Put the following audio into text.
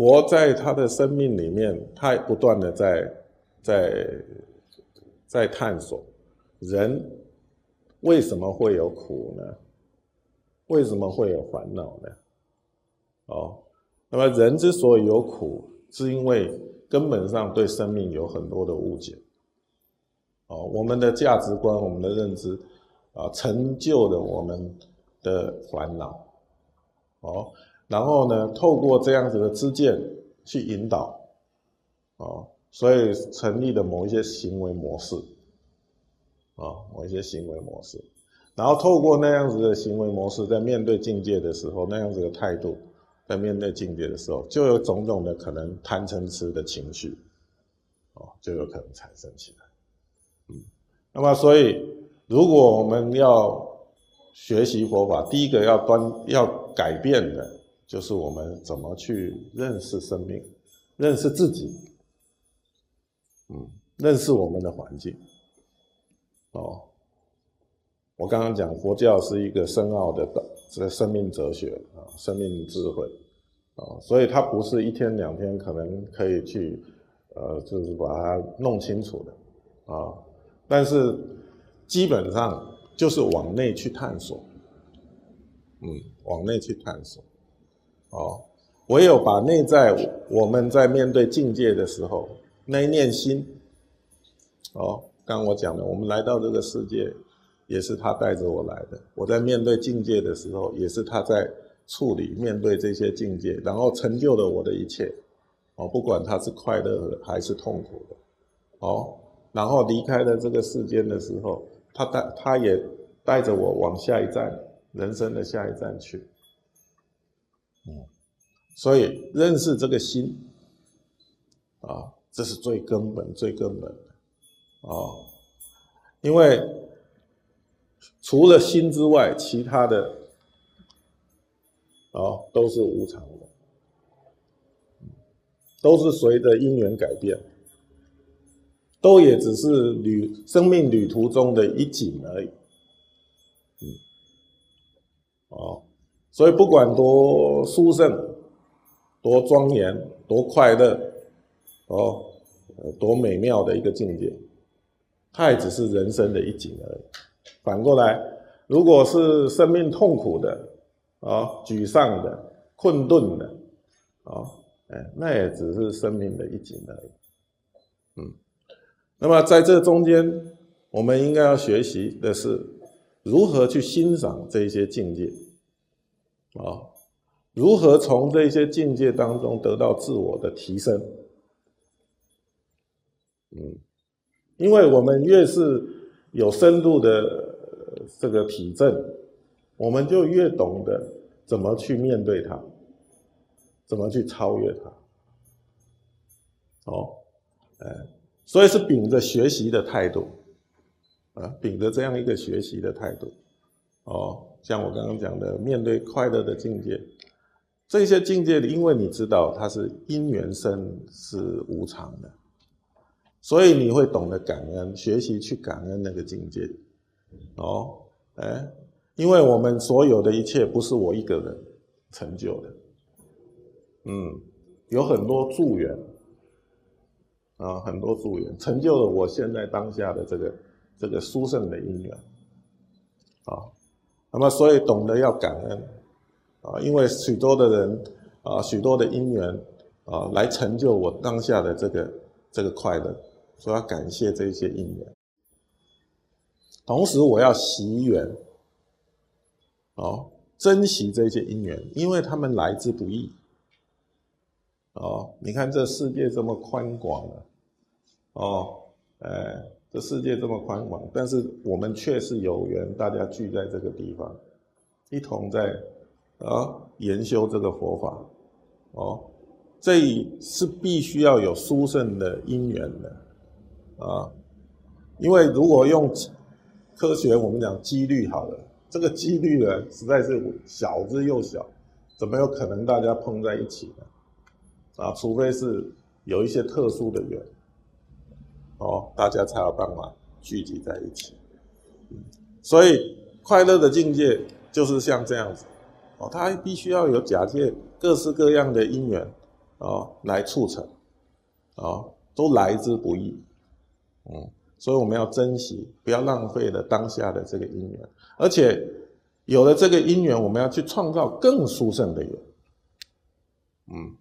佛在他的生命里面，他不断的在在在探索人为什么会有苦呢？为什么会有烦恼呢？哦，那么人之所以有苦，是因为根本上对生命有很多的误解。哦，我们的价值观、我们的认知啊，成就了我们的烦恼。哦。然后呢，透过这样子的知见去引导，哦，所以成立了某一些行为模式，啊，某一些行为模式，然后透过那样子的行为模式，在面对境界的时候，那样子的态度，在面对境界的时候，就有种种的可能贪嗔痴的情绪，哦，就有可能产生起来，嗯，那么所以，如果我们要学习佛法，第一个要端要改变的。就是我们怎么去认识生命，认识自己，嗯，认识我们的环境。哦，我刚刚讲佛教是一个深奥的这生命哲学啊，生命智慧啊，所以它不是一天两天可能可以去呃，就是把它弄清楚的啊。但是基本上就是往内去探索，嗯，往内去探索。哦，唯有把内在我们在面对境界的时候那一念心，哦，刚我讲的，我们来到这个世界，也是他带着我来的。我在面对境界的时候，也是他在处理面对这些境界，然后成就了我的一切。哦，不管他是快乐的还是痛苦的，哦，然后离开了这个世间的时候，他带他也带着我往下一站人生的下一站去。所以认识这个心，啊，这是最根本、最根本的，啊，因为除了心之外，其他的，啊，都是无常的，都是随着因缘改变，都也只是旅生命旅途中的一景而已，嗯，所以不管多殊胜、多庄严、多快乐，哦，多美妙的一个境界，它也只是人生的一景而已。反过来，如果是生命痛苦的、啊沮丧的、困顿的，啊，哎，那也只是生命的一景而已。嗯，那么在这中间，我们应该要学习的是如何去欣赏这些境界。啊，如何从这些境界当中得到自我的提升？嗯，因为我们越是有深度的这个体证，我们就越懂得怎么去面对它，怎么去超越它。哦，哎，所以是秉着学习的态度，啊，秉着这样一个学习的态度，哦。像我刚刚讲的，面对快乐的境界，这些境界，因为你知道它是因缘生，是无常的，所以你会懂得感恩，学习去感恩那个境界。哦，哎，因为我们所有的一切不是我一个人成就的，嗯，有很多助缘，啊，很多助缘成就了我现在当下的这个这个殊胜的因缘，啊。那么，所以懂得要感恩，啊，因为许多的人，啊，许多的因缘，啊，来成就我当下的这个这个快乐，所以要感谢这些因缘。同时，我要惜缘，哦，珍惜这些因缘，因为他们来之不易。哦，你看这世界这么宽广啊，哦，哎。这世界这么宽广，但是我们却是有缘，大家聚在这个地方，一同在啊研修这个佛法，哦，这是必须要有殊胜的因缘的啊，因为如果用科学，我们讲几率好了，这个几率呢实在是小之又小，怎么有可能大家碰在一起呢？啊，除非是有一些特殊的缘。哦，大家才有办法聚集在一起。所以快乐的境界就是像这样子。哦，它必须要有假借各式各样的因缘，哦来促成，哦都来之不易，嗯，所以我们要珍惜，不要浪费了当下的这个因缘，而且有了这个因缘，我们要去创造更殊胜的缘，嗯。